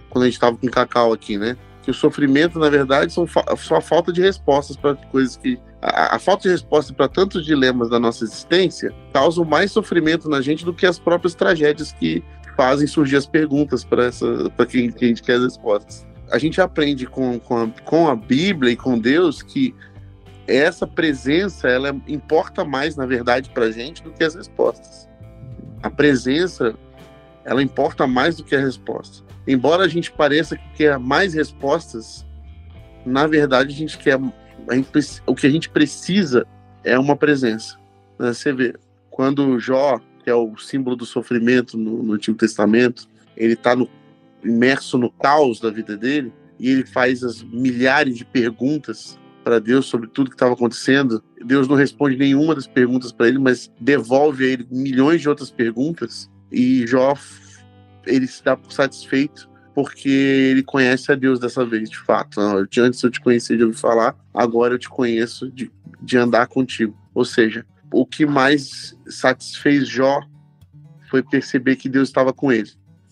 quando a gente estava com o Cacau aqui, né? Que o sofrimento, na verdade, são só a falta de respostas para coisas que a, a, falta de resposta para tantos dilemas da nossa existência causa mais sofrimento na gente do que as próprias tragédias que fazem surgir as perguntas para quem, quem a gente quer as respostas. A gente aprende com, com, a, com a Bíblia e com Deus que essa presença ela importa mais, na verdade, para a gente do que as respostas. A presença ela importa mais do que a resposta. Embora a gente pareça que quer mais respostas, na verdade a gente quer a gente, o que a gente precisa é uma presença. Né? Você vê, quando Jó, que é o símbolo do sofrimento no, no Antigo Testamento, ele está imerso no caos da vida dele e ele faz as milhares de perguntas para Deus sobre tudo que estava acontecendo. Deus não responde nenhuma das perguntas para ele, mas devolve a ele milhões de outras perguntas. E Jó, ele se dá por satisfeito porque ele conhece a Deus dessa vez, de fato. Antes eu te conhecia de ouvir falar, agora eu te conheço de, de andar contigo. Ou seja, o que mais satisfez Jó foi perceber que Deus estava com ele.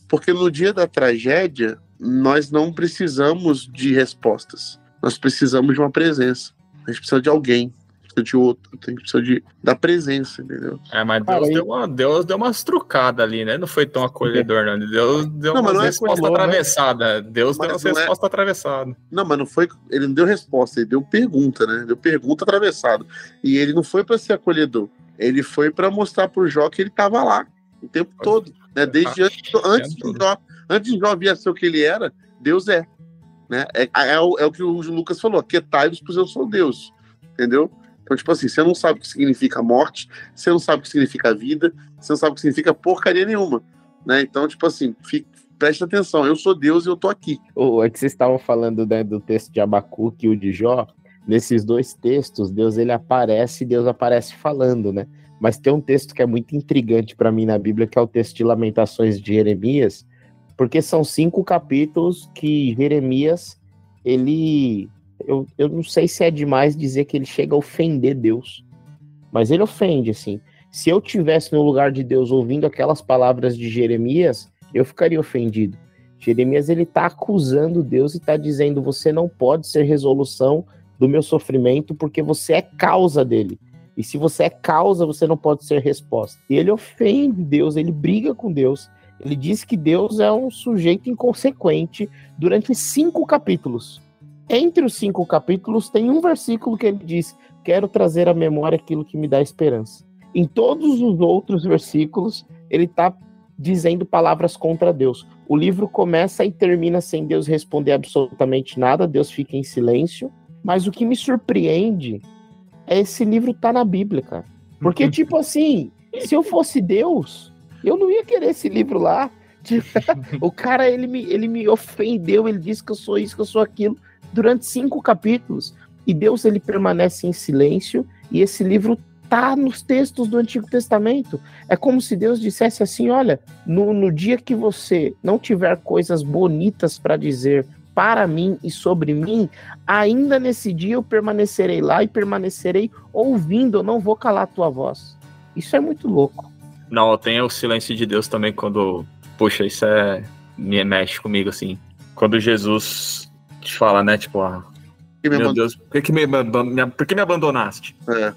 Porque no dia da tragédia, nós não precisamos de respostas nós precisamos de uma presença. A gente precisa de alguém, precisa de outro, a gente precisa de, da presença, entendeu? É, mas Deus, deu, uma, Deus deu umas trucadas ali, né? Não foi tão acolhedor, não. Deus deu não, uma é resposta é atravessada. Né? Deus mas deu uma resposta é... atravessada. Não, mas não foi. Ele não deu resposta, ele deu pergunta, né? Deu pergunta atravessada. E ele não foi para ser acolhedor. Ele foi para mostrar pro Jó que ele estava lá o tempo todo. Né? Desde antes, antes, de Jó, antes de Jó vir ser o que ele era, Deus é. Né? É, é, é, o, é o que o Lucas falou, aquietai-vos, pois eu sou Deus. Entendeu? Então, tipo assim, você não sabe o que significa morte, você não sabe o que significa vida, você não sabe o que significa porcaria nenhuma. Né? Então, tipo assim, fique, preste atenção, eu sou Deus e eu tô aqui. Oh, é que vocês estavam falando né, do texto de Abacuque e o de Jó. Nesses dois textos, Deus ele aparece e Deus aparece falando, né? Mas tem um texto que é muito intrigante para mim na Bíblia, que é o texto de Lamentações de Jeremias, porque são cinco capítulos que Jeremias, ele. Eu, eu não sei se é demais dizer que ele chega a ofender Deus, mas ele ofende, assim. Se eu tivesse no lugar de Deus ouvindo aquelas palavras de Jeremias, eu ficaria ofendido. Jeremias ele está acusando Deus e está dizendo: você não pode ser resolução do meu sofrimento porque você é causa dele. E se você é causa, você não pode ser resposta. E ele ofende Deus, ele briga com Deus. Ele diz que Deus é um sujeito inconsequente durante cinco capítulos. Entre os cinco capítulos, tem um versículo que ele diz: Quero trazer à memória aquilo que me dá esperança. Em todos os outros versículos, ele está dizendo palavras contra Deus. O livro começa e termina sem Deus responder absolutamente nada, Deus fica em silêncio. Mas o que me surpreende é esse livro estar tá na Bíblia, cara. Porque, tipo assim, se eu fosse Deus, eu não ia querer esse livro lá. o cara, ele me, ele me ofendeu, ele disse que eu sou isso, que eu sou aquilo, durante cinco capítulos. E Deus, ele permanece em silêncio, e esse livro tá nos textos do Antigo Testamento. É como se Deus dissesse assim: olha, no, no dia que você não tiver coisas bonitas para dizer para mim e sobre mim, ainda nesse dia eu permanecerei lá e permanecerei ouvindo, eu não vou calar a tua voz. Isso é muito louco. Não, tem o silêncio de Deus também quando. Puxa, isso é. Me mexe comigo, assim. Quando Jesus te fala, né? Tipo, ah, meu Deus, por que, me, por que me abandonaste? É.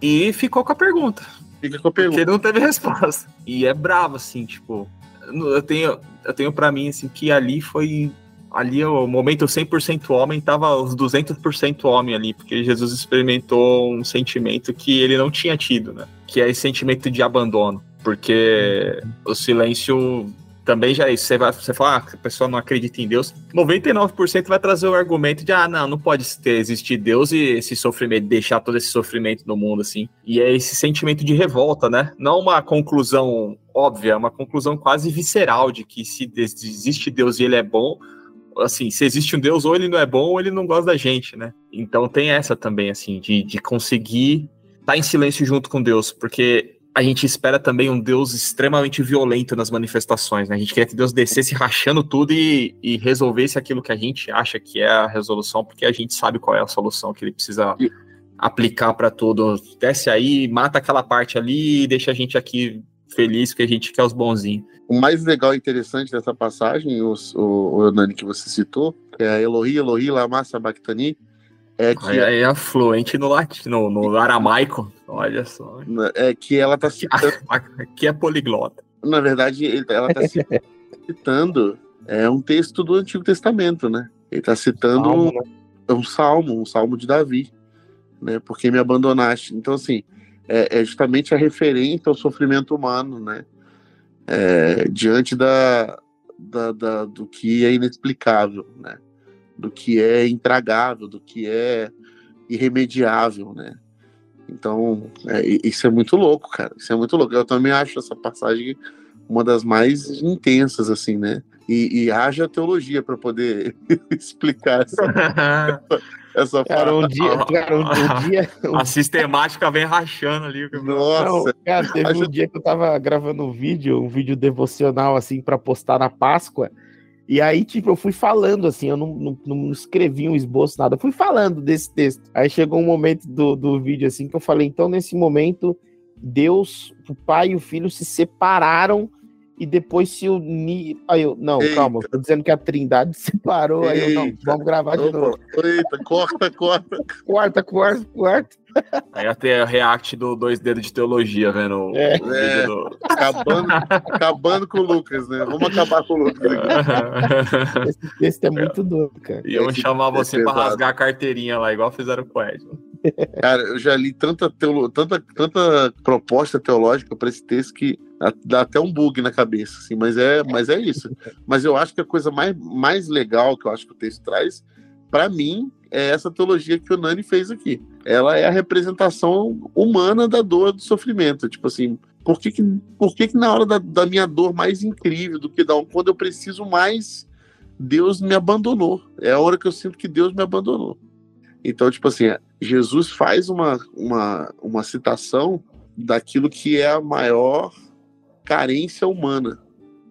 E ficou com a pergunta. Fica com a pergunta. Porque ele não teve resposta. E é bravo, assim, tipo. Eu tenho, eu tenho pra mim, assim, que ali foi ali o momento 100% homem tava os 200% homem ali, porque Jesus experimentou um sentimento que ele não tinha tido, né? Que é esse sentimento de abandono, porque o silêncio também já é isso. Você vai, você fala, ah, a pessoa não acredita em Deus. 99% vai trazer o argumento de, ah, não, não pode ter, existir Deus e esse sofrimento, deixar todo esse sofrimento no mundo, assim. E é esse sentimento de revolta, né? Não uma conclusão óbvia, é uma conclusão quase visceral de que se existe Deus e ele é bom, assim, se existe um Deus, ou ele não é bom, ou ele não gosta da gente, né? Então tem essa também, assim, de, de conseguir estar tá em silêncio junto com Deus, porque a gente espera também um Deus extremamente violento nas manifestações, né? A gente quer que Deus descesse rachando tudo e, e, resolvesse aquilo que a gente acha que é a resolução, porque a gente sabe qual é a solução que ele precisa aplicar para tudo. Desce aí, mata aquela parte ali e deixa a gente aqui feliz, porque a gente quer os bonzinhos. O mais legal e interessante dessa passagem, o, o, o que você citou, é a Elohi, Elohi, Lama Sabachthani, é que é, é fluente no latino, no aramaico. Olha só. É que ela está citando. Aqui é poliglota. Na verdade, ela está citando é um texto do Antigo Testamento, né? Ele está citando salmo, né? um salmo, um salmo de Davi, né? Porque me abandonaste. Então, assim, é, é justamente a referência ao sofrimento humano, né? É, diante da, da, da, do que é inexplicável, né? Do que é intragável, do que é irremediável, né? Então, é, isso é muito louco, cara. Isso é muito louco. Eu também acho essa passagem uma das mais intensas, assim, né? E, e haja teologia para poder explicar essa, essa cara, um dia, cara, um, um dia um... a sistemática vem rachando ali. Nossa, Não, cara, teve haja... um dia que eu tava gravando um vídeo, um vídeo devocional assim para postar na Páscoa. E aí, tipo, eu fui falando, assim, eu não, não, não escrevi um esboço, nada, eu fui falando desse texto. Aí chegou um momento do, do vídeo, assim, que eu falei, então, nesse momento, Deus, o pai e o filho se separaram e depois se unir. Aí eu, não, Eita. calma, tô dizendo que a Trindade separou. Eita. Aí eu, não, vamos gravar de Opa. novo. Eita, corta, corta. Corta, corta, corta. Aí até o react do dois dedos de teologia, vendo é. é. Do... Acabando, acabando com o Lucas, né? Vamos acabar com o Lucas aqui. Esse texto é muito doido, cara. E eu chamar você é pra rasgar a carteirinha lá, igual fizeram com o Ed. Cara, eu já li tanta, teolo... tanta, tanta proposta teológica para esse texto que dá até um bug na cabeça, assim, mas é, mas é isso. Mas eu acho que a coisa mais, mais legal que eu acho que o texto traz, para mim, é essa teologia que o Nani fez aqui. Ela é a representação humana da dor, do sofrimento. Tipo assim, por que, que, por que, que na hora da, da minha dor mais incrível, do que da, quando eu preciso mais, Deus me abandonou? É a hora que eu sinto que Deus me abandonou. Então, tipo assim, Jesus faz uma, uma, uma citação daquilo que é a maior carência humana,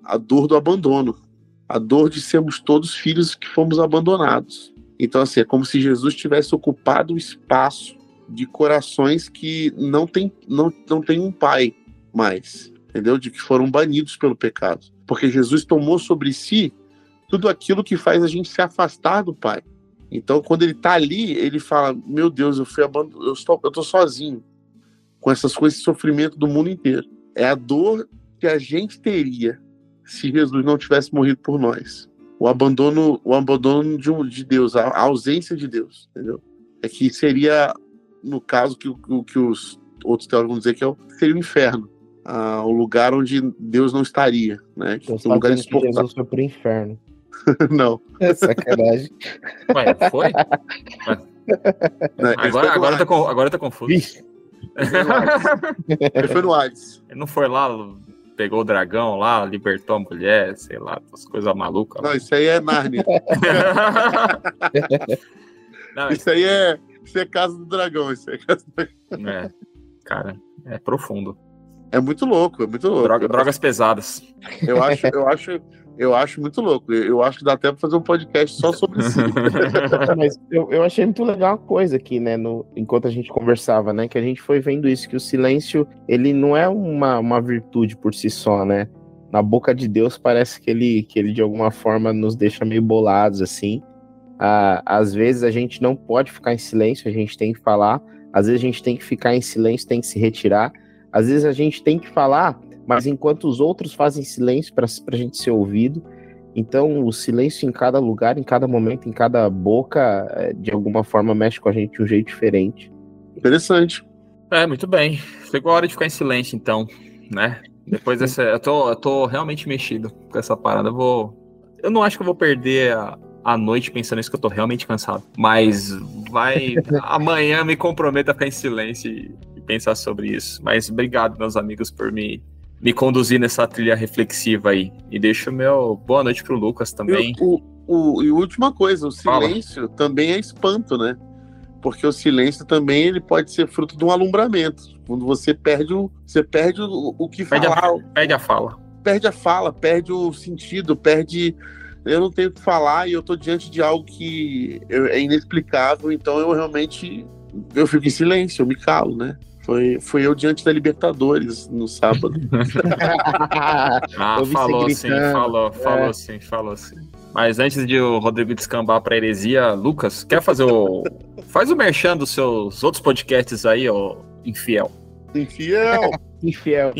a dor do abandono, a dor de sermos todos filhos que fomos abandonados. Então, assim, é como se Jesus tivesse ocupado o espaço de corações que não tem, não, não tem um pai mais, entendeu? De que foram banidos pelo pecado. Porque Jesus tomou sobre si tudo aquilo que faz a gente se afastar do pai. Então, quando ele está ali, ele fala: Meu Deus, eu fui abandonado, eu estou, eu estou sozinho com essas coisas de sofrimento do mundo inteiro. É a dor que a gente teria se Jesus não tivesse morrido por nós o abandono, o abandono de, de Deus, a, a, ausência de Deus, entendeu? É que seria, no caso, que, o que os outros teólogos vão dizer que é o, seria o inferno, ah, o lugar onde Deus não estaria, né? Que o lugar que Jesus foi pro inferno. não. É sacanagem. Ué, foi? Não, agora, agora, tá, agora tá confuso. Ele foi no Hades. Ele não foi lá pegou o dragão lá, libertou a mulher, sei lá, as coisas malucas. Não, isso aí é Narnia. Não, isso aí é, isso é Casa do Dragão, isso é Casa do Dragão. É, cara, é profundo. É muito louco, é muito louco. Droga, drogas pesadas. Eu acho, eu acho, eu acho muito louco. Eu acho que dá até pra fazer um podcast só sobre isso. Mas eu, eu achei muito legal uma coisa aqui, né? No, enquanto a gente conversava, né? Que a gente foi vendo isso, que o silêncio, ele não é uma, uma virtude por si só, né? Na boca de Deus parece que ele, que ele de alguma forma nos deixa meio bolados, assim. Ah, às vezes a gente não pode ficar em silêncio, a gente tem que falar. Às vezes a gente tem que ficar em silêncio, tem que se retirar. Às vezes a gente tem que falar, mas enquanto os outros fazem silêncio para a gente ser ouvido, então o silêncio em cada lugar, em cada momento, em cada boca, é, de alguma forma mexe com a gente de um jeito diferente. Interessante. É, muito bem. Chegou a hora de ficar em silêncio, então, né? Depois dessa. Eu tô, eu tô realmente mexido com essa parada. Eu vou. Eu não acho que eu vou perder a, a noite pensando nisso, que eu tô realmente cansado. Mas vai. amanhã me comprometo a ficar em silêncio e, e pensar sobre isso. Mas obrigado, meus amigos, por me me conduzir nessa trilha reflexiva aí. E deixo meu boa noite pro Lucas também. E, o, o, e última coisa, o silêncio Fala. também é espanto, né? porque o silêncio também ele pode ser fruto de um alumbramento. Quando você perde o, você perde o, o que Perde falar, a, perde a fala. perde a fala, perde o sentido, perde. Eu não tenho o que falar e eu tô diante de algo que é inexplicável, então eu realmente eu fico em silêncio, eu me calo, né? Foi, foi eu diante da Libertadores no sábado. Ah, falou sim, falou, falou É. sim, falou sim. Mas antes de o Rodrigo descambar pra heresia, Lucas, quer fazer o. Faz o merchan dos seus outros podcasts aí, ó, infiel. Infiel! Infiel.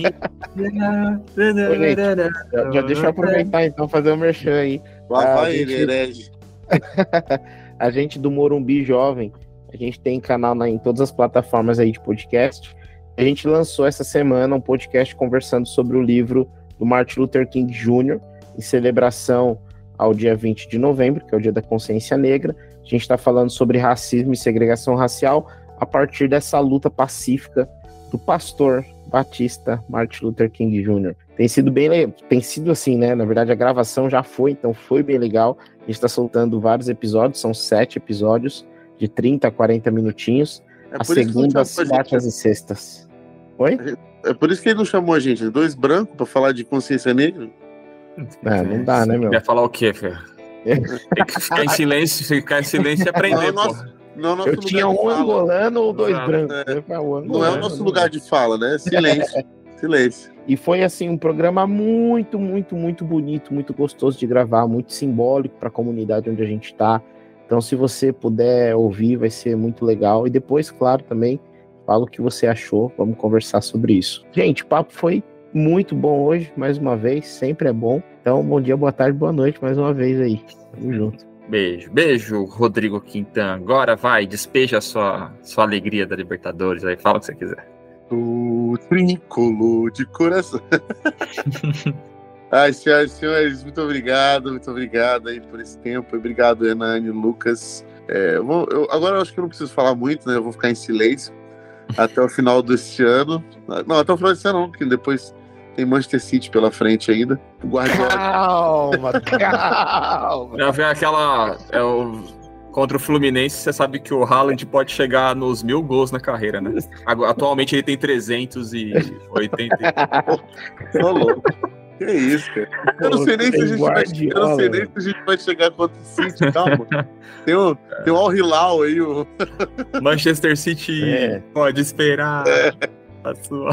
Já, já deixa eu aproveitar então, fazer o merchan aí. Lá Ah, vai gente- ele, herege. A gente do Morumbi Jovem, a gente tem canal na- em todas as plataformas aí de podcast. A gente lançou essa semana um podcast conversando sobre o livro do Martin Luther King Jr., em celebração ao dia 20 de novembro, que é o Dia da Consciência Negra. A gente está falando sobre racismo e segregação racial a partir dessa luta pacífica do pastor batista Martin Luther King Jr. Tem sido bem, tem sido assim, né? Na verdade, a gravação já foi, então foi bem legal. A gente está soltando vários episódios, são sete episódios de 30 a 40 minutinhos, É as por, isso que não segundas, quartas e sextas. Oi? é por isso que ele não chamou a gente. Dois brancos pra falar de consciência negra. É, não dá, né, meu? Quer falar o quê, filho? Tem que ficar em silêncio, ficar em silêncio e aprender, Não, Não é o nosso Eu lugar tinha de um fala. angolano ou dois Exato. brancos. É. Não é o nosso não lugar de fala, né? Silêncio. Silêncio. E foi assim um programa muito, muito, muito bonito, muito gostoso de gravar, muito simbólico para a comunidade onde a gente está. Então, se você puder ouvir, vai ser muito legal. E depois, claro, também fala o que você achou. Vamos conversar sobre isso. Gente, o papo foi muito bom hoje, mais uma vez. Sempre é bom. Então, bom dia, boa tarde, boa noite, mais uma vez aí. Tamo junto. Beijo, beijo, Rodrigo Quintan. Agora vai, despeja a sua, sua alegria da Libertadores aí, fala o que você quiser. O trincolo de coração. Ai, senhoras e senhores, muito obrigado, muito obrigado aí por esse tempo. Obrigado, Hernani, Lucas. É, eu vou- eu- agora eu acho que eu não preciso falar muito, né? Eu vou ficar em silêncio até o final deste ano. Não, até o final desse ano não, porque depois tem Manchester City pela frente ainda. O Guardiola. Calma, calma. Já vem aquela. É o, contra o Fluminense, você sabe que o Haaland pode chegar nos mil gols na carreira, né? Agora, Atualmente ele tem 380. Tô louco. Que isso, cara. Eu não sei nem se a gente vai, eu não sei nem se a gente vai chegar contra o City, calma. Tem o, tem o Al Hilal aí, o, Manchester City É. pode esperar. A sua...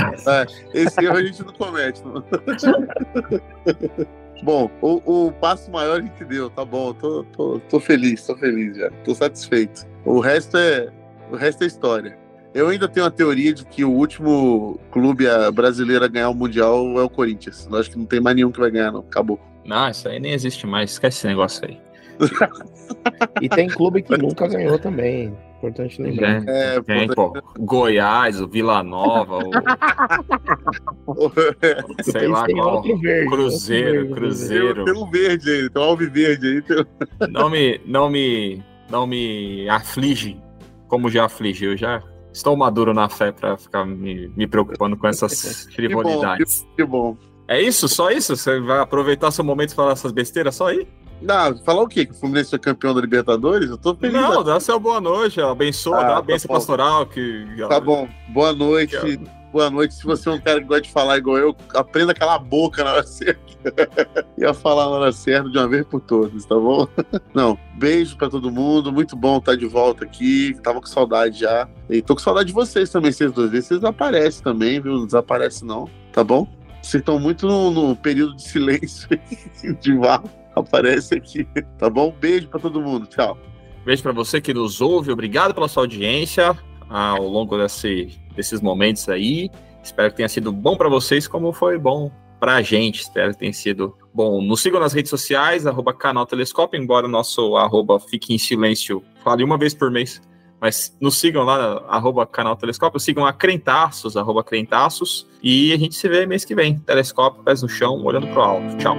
esse erro a gente não comete. Não. Bom, o, o passo maior a gente deu, tá bom. Tô, tô, tô feliz, tô feliz já. Tô satisfeito. O resto é, o resto é história. Eu ainda tenho a teoria de que o último clube brasileiro a ganhar o Mundial é o Corinthians. Eu acho que não tem mais nenhum que vai ganhar, não. Acabou. Não, isso aí nem existe mais. Esquece esse negócio aí. E tem clube que nunca ganhou também. Importante lembrar. É, Tem, pô. Goiás, o Vila Nova, o. sei lá tem qual. outro verde. Cruzeiro, outro verde, Cruzeiro. Tem, tem um verde aí, tem um alviverde aí. Tem... Não me, não me, não me aflige como já afligiu. Eu já estou maduro na fé pra ficar me, me preocupando com essas Que bom, frivolidades. que, bom. É isso? Só isso? Você vai aproveitar seu momento e falar essas besteiras só aí? Não, falar o quê? Que o Fluminense foi campeão da Libertadores? Eu tô feliz. Não, dá seu boa noite, abençoa, Ah, dá a tá bênção bom. pastoral. Que... Tá bom. Boa noite. Que- Boa noite. Se você é um cara que gosta de falar igual eu, aprenda a calar a boca na hora certa. Ia falar na hora certa de uma vez por todas, tá bom? Não, beijo pra todo mundo. Muito bom estar de volta aqui. Tava com saudade já. E tô com saudade de vocês também, vocês dois. Vocês desaparecem também, viu? Não desaparece não, tá bom? Vocês estão muito no, no período de silêncio de vá. Aparece aqui, tá bom? Beijo pra todo mundo. Tchau. Beijo pra você que nos ouve, obrigado pela sua audiência ao longo desse, desses momentos aí. Espero que tenha sido bom pra vocês, como foi bom pra gente. Espero que tenha sido bom. Nos sigam nas redes sociais, arroba canal Telescópio, embora o nosso arroba fique em silêncio, fale uma vez por mês. Mas nos sigam lá, arroba canal Telescópio, sigam a Crentaços, arroba Crentaços, e a gente se vê mês que vem. Telescópio, pés no chão, olhando pro alto. Tchau.